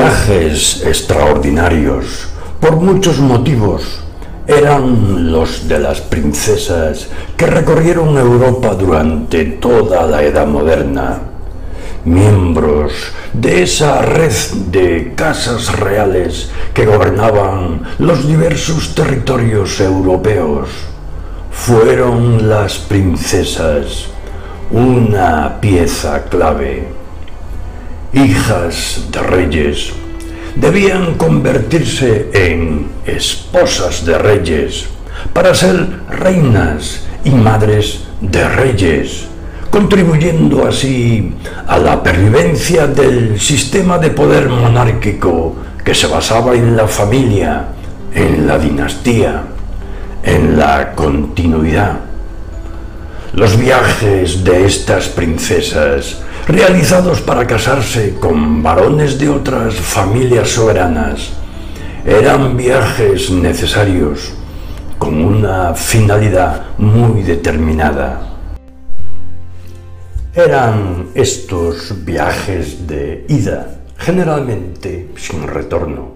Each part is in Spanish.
Viajes extraordinarios, por muchos motivos, eran los de las princesas que recorrieron Europa durante toda la Edad Moderna, miembros de esa red de casas reales que gobernaban los diversos territorios europeos. Fueron las princesas. Una pieza clave hijas de reyes, debían convertirse en esposas de reyes para ser reinas y madres de reyes, contribuyendo así a la pervivencia del sistema de poder monárquico que se basaba en la familia, en la dinastía, en la continuidad. Los viajes de estas princesas realizados para casarse con varones de otras familias soberanas. Eran viajes necesarios con una finalidad muy determinada. Eran estos viajes de ida, generalmente sin retorno.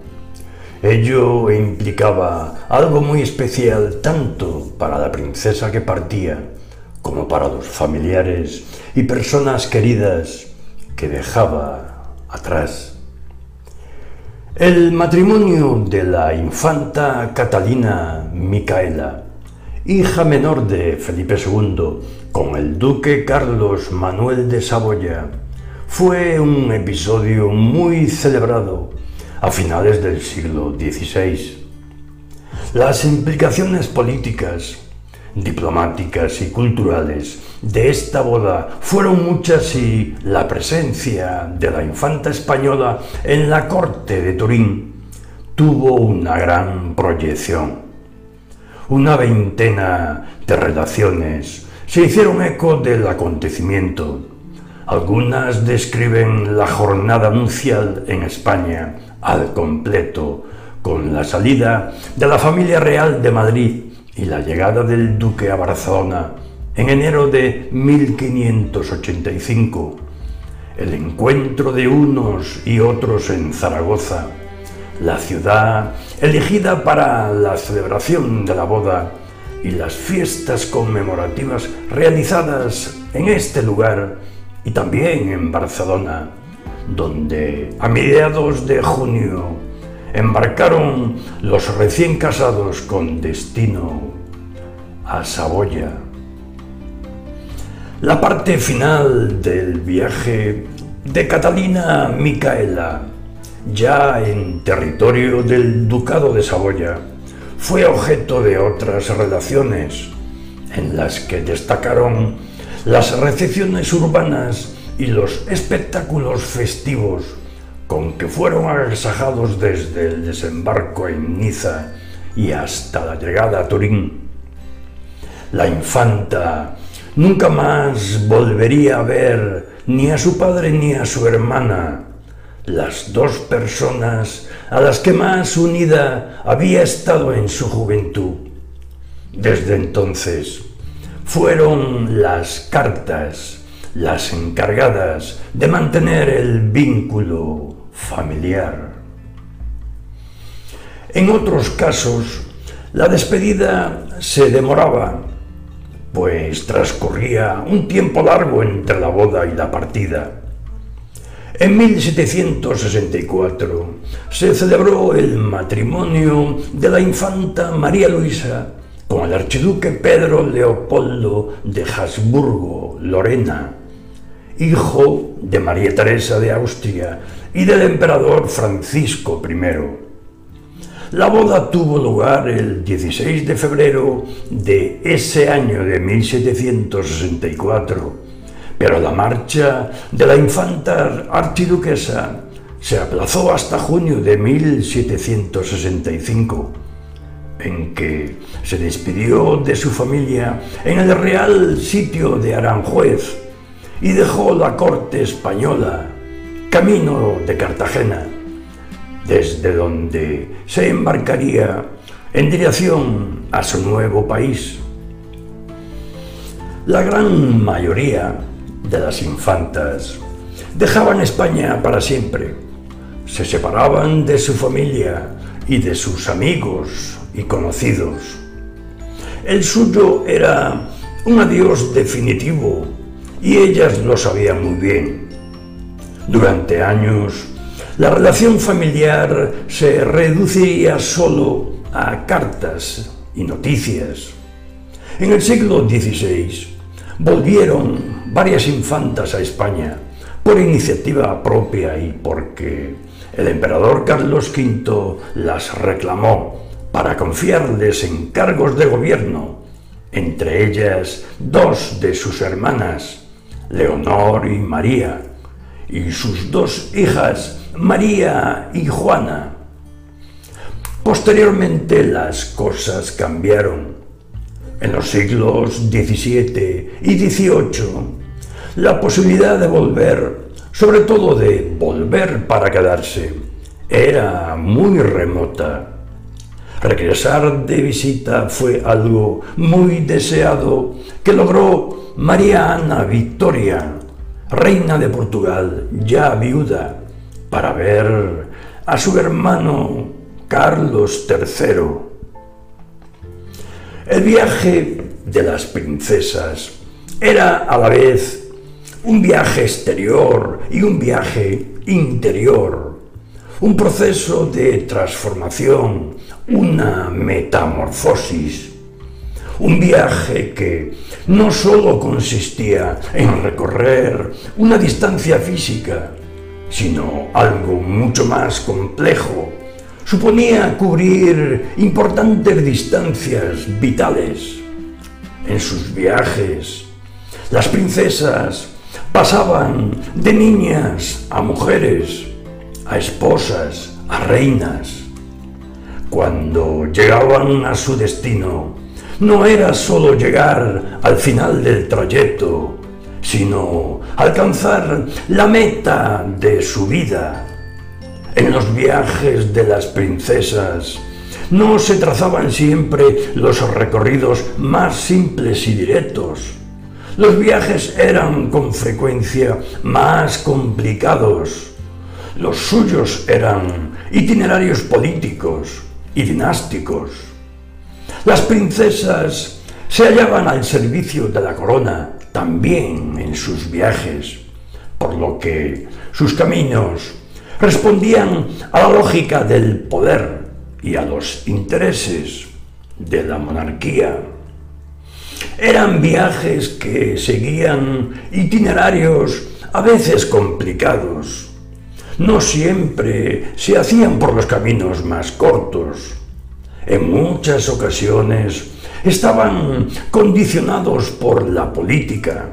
Ello implicaba algo muy especial tanto para la princesa que partía como para los familiares y personas queridas que dejaba atrás. El matrimonio de la infanta Catalina Micaela, hija menor de Felipe II, con el duque Carlos Manuel de Saboya, fue un episodio muy celebrado a finales del siglo XVI. Las implicaciones políticas diplomáticas y culturales de esta boda fueron muchas y la presencia de la infanta española en la corte de Turín tuvo una gran proyección. Una veintena de relaciones se hicieron eco del acontecimiento. Algunas describen la jornada nupcial en España al completo, con la salida de la familia real de Madrid y la llegada del duque a Barcelona en enero de 1585, el encuentro de unos y otros en Zaragoza, la ciudad elegida para la celebración de la boda y las fiestas conmemorativas realizadas en este lugar y también en Barcelona, donde a mediados de junio embarcaron los recién casados con destino a Saboya. La parte final del viaje de Catalina Micaela, ya en territorio del Ducado de Saboya, fue objeto de otras relaciones en las que destacaron las recepciones urbanas y los espectáculos festivos con que fueron agasajados desde el desembarco en Niza y hasta la llegada a Turín. La infanta nunca más volvería a ver ni a su padre ni a su hermana, las dos personas a las que más unida había estado en su juventud. Desde entonces fueron las cartas las encargadas de mantener el vínculo familiar. En otros casos, la despedida se demoraba, pues transcurría un tiempo largo entre la boda y la partida. En 1764 se celebró el matrimonio de la infanta María Luisa con el archiduque Pedro Leopoldo de Habsburgo, Lorena, hijo de María Teresa de Austria y del emperador Francisco I. La boda tuvo lugar el 16 de febrero de ese año de 1764, pero la marcha de la infanta archiduquesa se aplazó hasta junio de 1765, en que se despidió de su familia en el real sitio de Aranjuez, y dejó la corte española, camino de Cartagena, desde donde se embarcaría en dirección a su nuevo país. La gran mayoría de las infantas dejaban España para siempre, se separaban de su familia y de sus amigos y conocidos. El suyo era un adiós definitivo y ellas lo sabían muy bien. Durante años, la relación familiar se reduciría solo a cartas y noticias. En el siglo XVI volvieron varias infantas a España por iniciativa propia y porque el emperador Carlos V las reclamó para confiarles en cargos de gobierno, entre ellas dos de sus hermanas, Leonor y María, y sus dos hijas, María y Juana. Posteriormente las cosas cambiaron. En los siglos XVII y XVIII, la posibilidad de volver, sobre todo de volver para quedarse, era muy remota. Regresar de visita fue algo muy deseado que logró María Ana Victoria, reina de Portugal, ya viuda, para ver a su hermano Carlos III. El viaje de las princesas era a la vez un viaje exterior y un viaje interior, un proceso de transformación, una metamorfosis, un viaje que no solo consistía en recorrer una distancia física, sino algo mucho más complejo. Suponía cubrir importantes distancias vitales. En sus viajes, las princesas pasaban de niñas a mujeres, a esposas, a reinas. Cuando llegaban a su destino, no era solo llegar al final del trayecto, sino alcanzar la meta de su vida. En los viajes de las princesas no se trazaban siempre los recorridos más simples y directos. Los viajes eran con frecuencia más complicados. Los suyos eran itinerarios políticos y dinásticos. Las princesas se hallaban al servicio de la corona también en sus viajes, por lo que sus caminos respondían a la lógica del poder y a los intereses de la monarquía. Eran viajes que seguían itinerarios a veces complicados. No siempre se hacían por los caminos más cortos. En muchas ocasiones estaban condicionados por la política,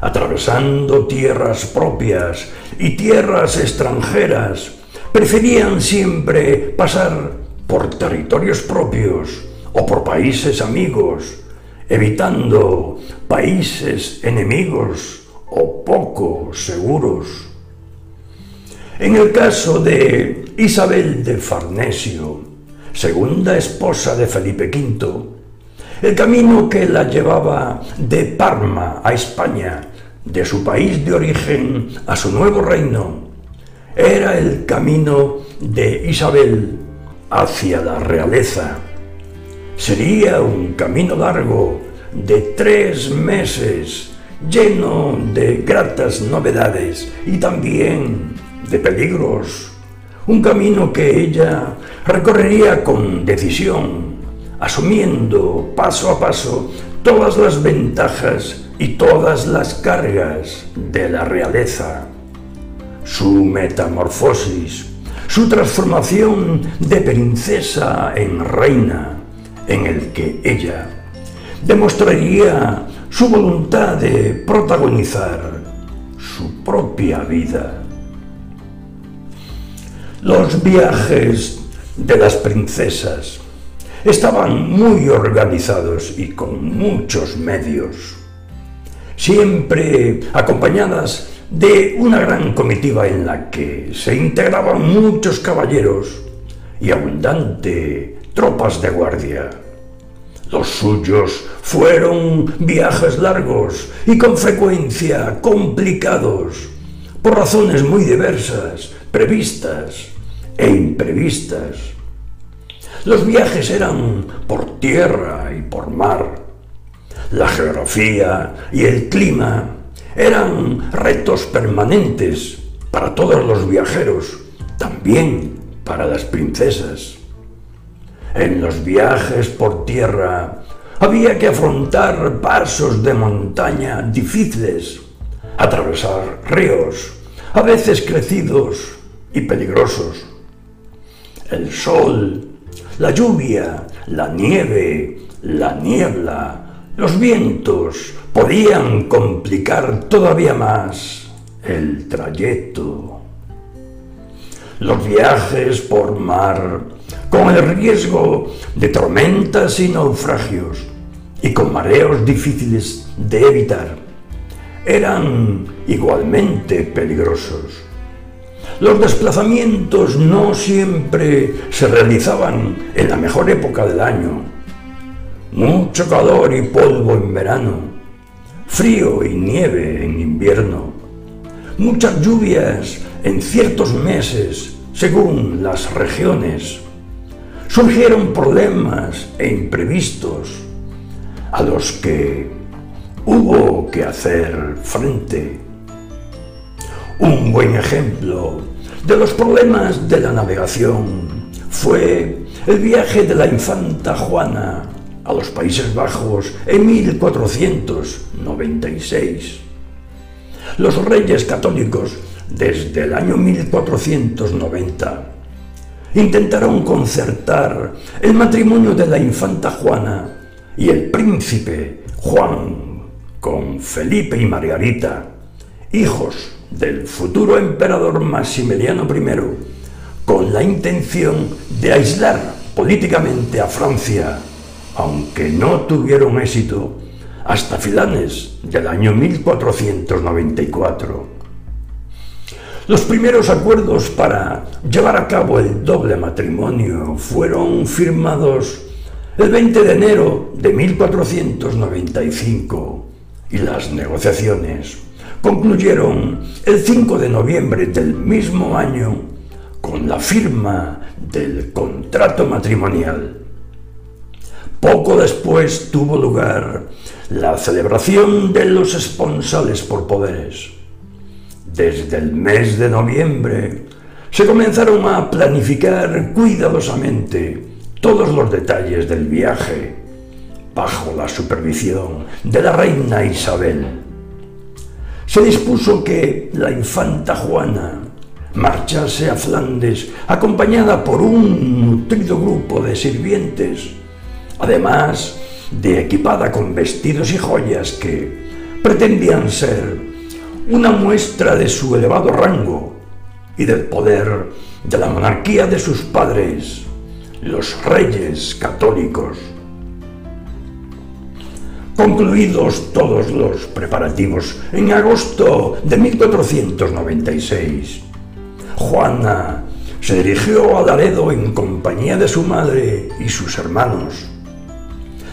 atravesando tierras propias y tierras extranjeras, preferían siempre pasar por territorios propios o por países amigos, evitando países enemigos o poco seguros. En el caso de Isabel de Farnesio, segunda esposa de Felipe V, el camino que la llevaba de Parma a España, de su país de origen a su nuevo reino, era el camino de Isabel hacia la realeza. Sería un camino largo de tres meses, lleno de gratas novedades y también de peligros. Un camino que ella recorrería con decisión, asumiendo paso a paso todas las ventajas y todas las cargas de la realeza. Su metamorfosis, su transformación de princesa en reina, en el que ella demostraría su voluntad de protagonizar su propia vida. Los viajes de las princesas. Estaban muy organizados y con muchos medios, siempre acompañadas de una gran comitiva en la que se integraban muchos caballeros y abundante tropas de guardia. Los suyos fueron viajes largos y con frecuencia complicados, por razones muy diversas, previstas e imprevistas. Los viajes eran por tierra y por mar. La geografía y el clima eran retos permanentes para todos los viajeros, también para las princesas. En los viajes por tierra había que afrontar pasos de montaña difíciles, atravesar ríos, a veces crecidos y peligrosos. El sol, la lluvia, la nieve, la niebla, los vientos podían complicar todavía más el trayecto. Los viajes por mar, con el riesgo de tormentas y naufragios, y con mareos difíciles de evitar, eran igualmente peligrosos. Los desplazamientos no siempre se realizaban en la mejor época del año. Mucho calor y polvo en verano, frío y nieve en invierno, muchas lluvias en ciertos meses según las regiones. Surgieron problemas e imprevistos a los que hubo que hacer frente. Un buen ejemplo de los problemas de la navegación fue el viaje de la infanta Juana a los Países Bajos en 1496. Los reyes católicos desde el año 1490 intentaron concertar el matrimonio de la infanta Juana y el príncipe Juan con Felipe y Margarita, hijos del futuro emperador Maximiliano I con la intención de aislar políticamente a Francia, aunque no tuvieron éxito hasta finales del año 1494. Los primeros acuerdos para llevar a cabo el doble matrimonio fueron firmados el 20 de enero de 1495 y las negociaciones concluyeron el 5 de noviembre del mismo año con la firma del contrato matrimonial. Poco después tuvo lugar la celebración de los esponsales por poderes. Desde el mes de noviembre se comenzaron a planificar cuidadosamente todos los detalles del viaje bajo la supervisión de la reina Isabel se dispuso que la infanta Juana marchase a Flandes acompañada por un nutrido grupo de sirvientes, además de equipada con vestidos y joyas que pretendían ser una muestra de su elevado rango y del poder de la monarquía de sus padres, los reyes católicos. Concluidos todos los preparativos, en agosto de 1496, Juana se dirigió a Laredo en compañía de su madre y sus hermanos.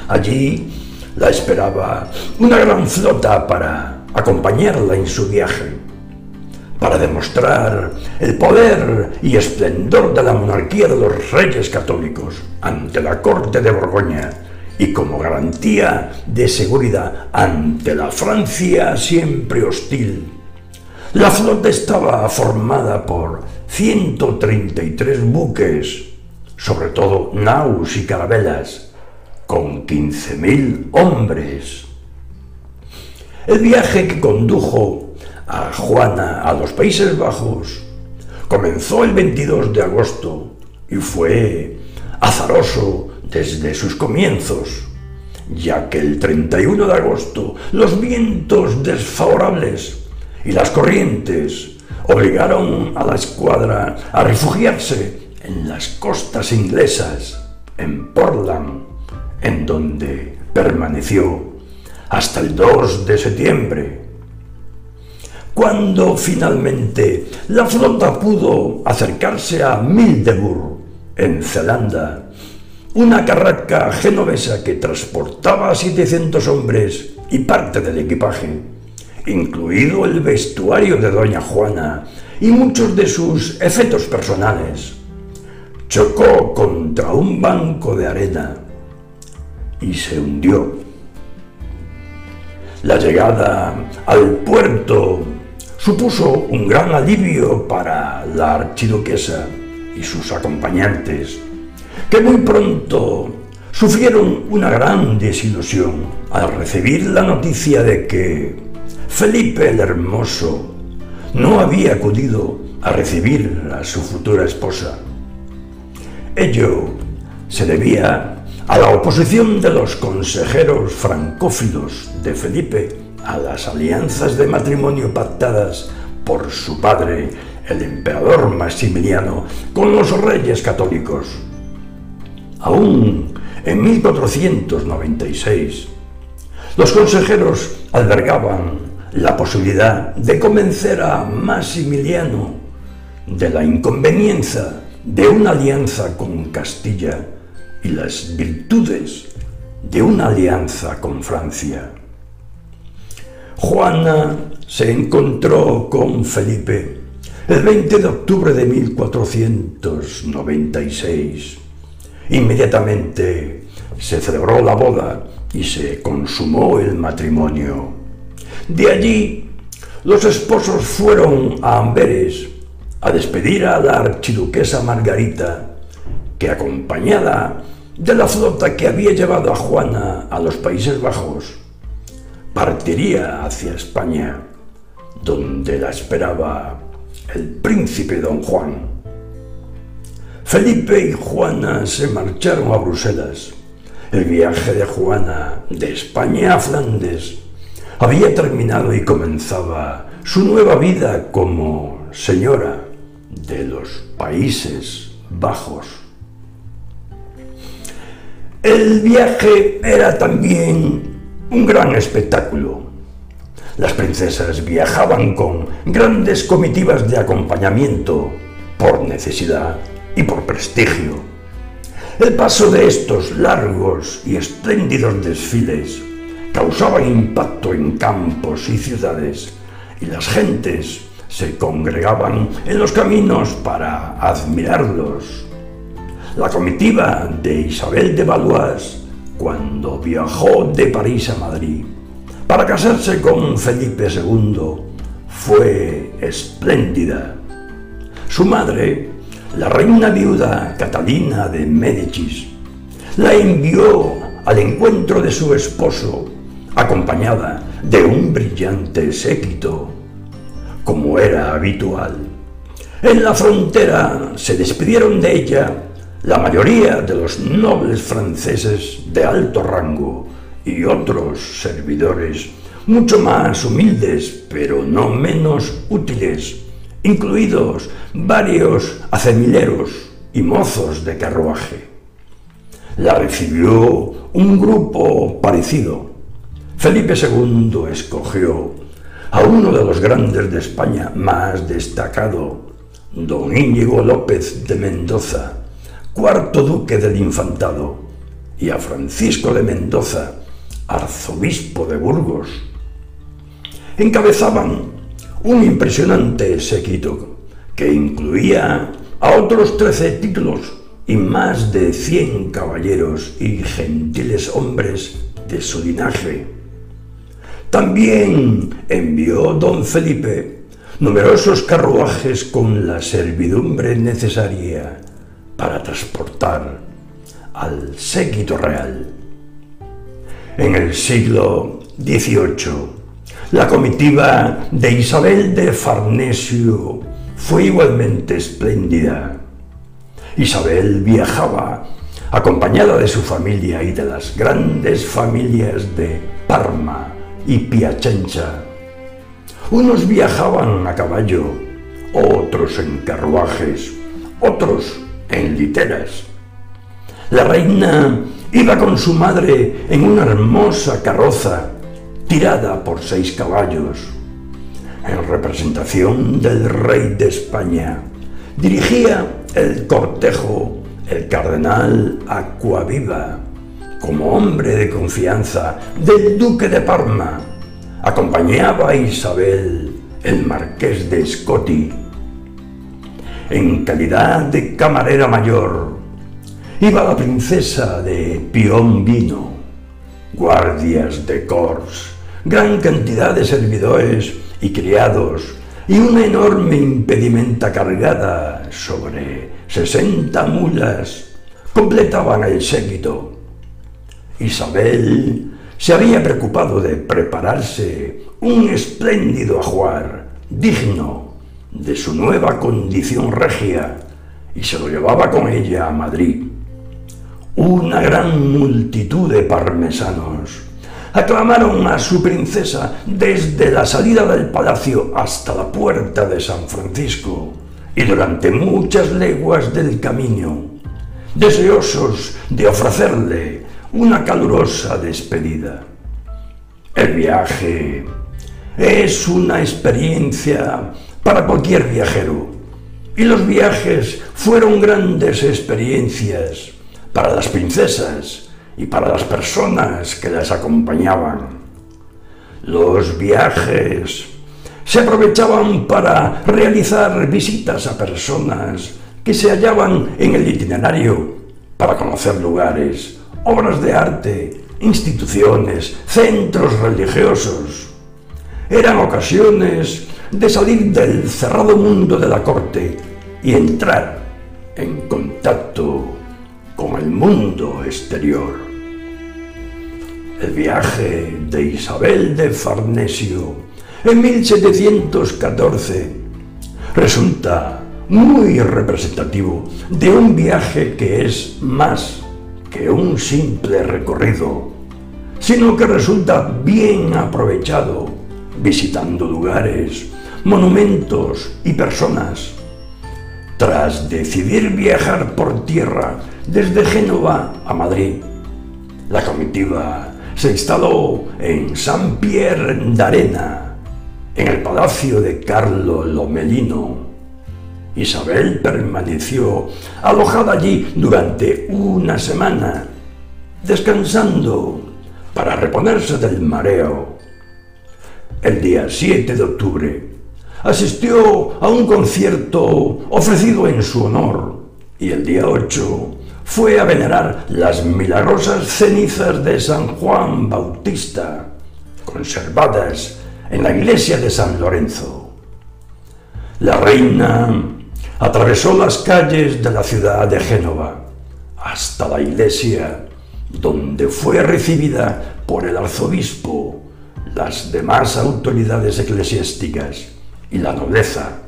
Allí la esperaba una gran flota para acompañarla en su viaje, para demostrar el poder y esplendor de la monarquía de los reyes católicos ante la corte de Borgoña y como garantía de seguridad ante la Francia siempre hostil. La flota estaba formada por 133 buques, sobre todo naus y carabelas, con 15.000 hombres. El viaje que condujo a Juana a los Países Bajos comenzó el 22 de agosto y fue azaroso desde sus comienzos, ya que el 31 de agosto los vientos desfavorables y las corrientes obligaron a la escuadra a refugiarse en las costas inglesas, en Portland, en donde permaneció hasta el 2 de septiembre. Cuando finalmente la flota pudo acercarse a Mildeburg, en Zelanda, una carraca genovesa que transportaba a 700 hombres y parte del equipaje, incluido el vestuario de doña Juana y muchos de sus efectos personales, chocó contra un banco de arena y se hundió. La llegada al puerto supuso un gran alivio para la archiduquesa y sus acompañantes, que muy pronto sufrieron una gran desilusión al recibir la noticia de que Felipe el Hermoso no había acudido a recibir a su futura esposa. Ello se debía a la oposición de los consejeros francófilos de Felipe a las alianzas de matrimonio pactadas por su padre, el emperador Maximiliano, con los reyes católicos. Aún en 1496, los consejeros albergaban la posibilidad de convencer a Maximiliano de la inconveniencia de una alianza con Castilla y las virtudes de una alianza con Francia. Juana se encontró con Felipe el 20 de octubre de 1496. Inmediatamente se celebró la boda y se consumó el matrimonio. De allí, los esposos fueron a Amberes a despedir a la archiduquesa Margarita, que acompañada de la flota que había llevado a Juana a los Países Bajos, partiría hacia España, donde la esperaba el príncipe don Juan. Felipe y Juana se marcharon a Bruselas. El viaje de Juana de España a Flandes había terminado y comenzaba su nueva vida como señora de los Países Bajos. El viaje era también un gran espectáculo. Las princesas viajaban con grandes comitivas de acompañamiento por necesidad y por prestigio. El paso de estos largos y espléndidos desfiles causaba impacto en campos y ciudades y las gentes se congregaban en los caminos para admirarlos. La comitiva de Isabel de Valois cuando viajó de París a Madrid para casarse con Felipe II fue espléndida. Su madre, la reina viuda Catalina de Médicis, la envió al encuentro de su esposo, acompañada de un brillante séquito, como era habitual. En la frontera se despidieron de ella la mayoría de los nobles franceses de alto rango y otros servidores mucho más humildes, pero no menos útiles, incluidos varios acemileros y mozos de carruaje. La recibió un grupo parecido. Felipe II escogió a uno de los grandes de España más destacado, don Íñigo López de Mendoza, cuarto duque del infantado, y a Francisco de Mendoza, arzobispo de Burgos. Encabezaban un impresionante séquito que incluía a otros trece títulos y más de cien caballeros y gentiles hombres de su linaje. También envió don Felipe numerosos carruajes con la servidumbre necesaria para transportar al séquito real. En el siglo XVIII, la comitiva de Isabel de Farnesio fue igualmente espléndida. Isabel viajaba acompañada de su familia y de las grandes familias de Parma y Piacenza. Unos viajaban a caballo, otros en carruajes, otros en literas. La reina iba con su madre en una hermosa carroza tirada por seis caballos. En representación del rey de España, dirigía el cortejo el cardenal Aquaviva, como hombre de confianza del duque de Parma, acompañaba a Isabel el marqués de Scotty. En calidad de camarera mayor, iba la princesa de Piombino, guardias de cors, gran cantidad de servidores y criados y una enorme impedimenta cargada sobre sesenta mulas completaban el séquito. Isabel se había preocupado de prepararse un espléndido ajuar digno de su nueva condición regia y se lo llevaba con ella a Madrid. Una gran multitud de parmesanos aclamaron a su princesa desde la salida del palacio hasta la puerta de San Francisco y durante muchas leguas del camino, deseosos de ofrecerle una calurosa despedida. El viaje es una experiencia para cualquier viajero y los viajes fueron grandes experiencias para las princesas y para las personas que las acompañaban. Los viajes se aprovechaban para realizar visitas a personas que se hallaban en el itinerario para conocer lugares, obras de arte, instituciones, centros religiosos. Eran ocasiones de salir del cerrado mundo de la corte y entrar en contacto con el mundo exterior. El viaje de Isabel de Farnesio en 1714 resulta muy representativo de un viaje que es más que un simple recorrido, sino que resulta bien aprovechado visitando lugares, monumentos y personas. Tras decidir viajar por tierra desde Génova a Madrid, la comitiva se instaló en San Pierre d'Arena, en el palacio de Carlo Lomelino. Isabel permaneció alojada allí durante una semana, descansando para reponerse del mareo. El día 7 de octubre asistió a un concierto ofrecido en su honor y el día 8 fue a venerar las milagrosas cenizas de San Juan Bautista, conservadas en la iglesia de San Lorenzo. La reina atravesó las calles de la ciudad de Génova hasta la iglesia, donde fue recibida por el arzobispo, las demás autoridades eclesiásticas y la nobleza.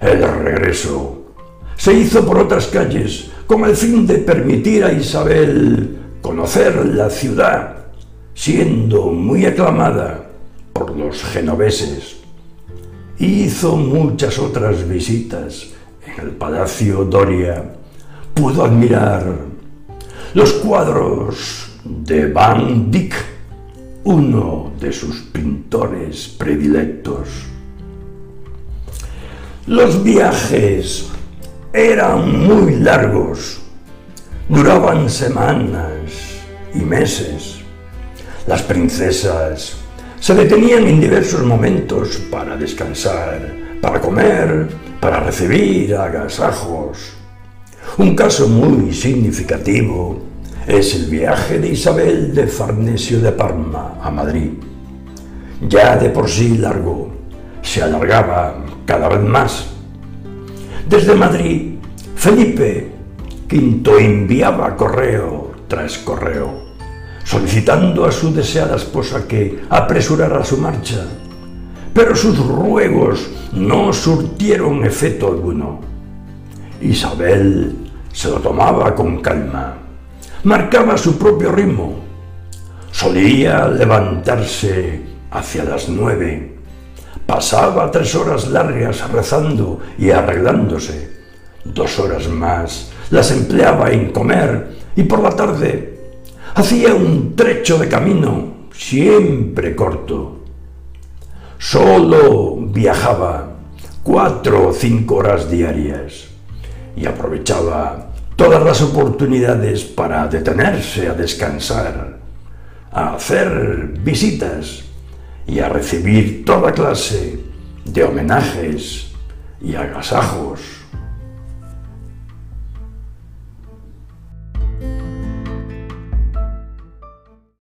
El regreso se hizo por otras calles con el fin de permitir a Isabel conocer la ciudad, siendo muy aclamada por los genoveses. Hizo muchas otras visitas en el Palacio Doria. Pudo admirar los cuadros de Van Dyck, uno de sus pintores predilectos. Los viajes eran muy largos, duraban semanas y meses. Las princesas se detenían en diversos momentos para descansar, para comer, para recibir agasajos. Un caso muy significativo es el viaje de Isabel de Farnesio de Parma a Madrid. Ya de por sí largo, se alargaba cada vez más. Desde Madrid, Felipe V enviaba correo tras correo, solicitando a su deseada esposa que apresurara su marcha, pero sus ruegos no surtieron efecto alguno. Isabel se lo tomaba con calma, marcaba su propio ritmo, solía levantarse hacia las nueve Pasaba tres horas largas rezando y arreglándose. Dos horas más las empleaba en comer y por la tarde hacía un trecho de camino, siempre corto. Solo viajaba cuatro o cinco horas diarias y aprovechaba todas las oportunidades para detenerse a descansar, a hacer visitas y a recibir toda clase de homenajes y agasajos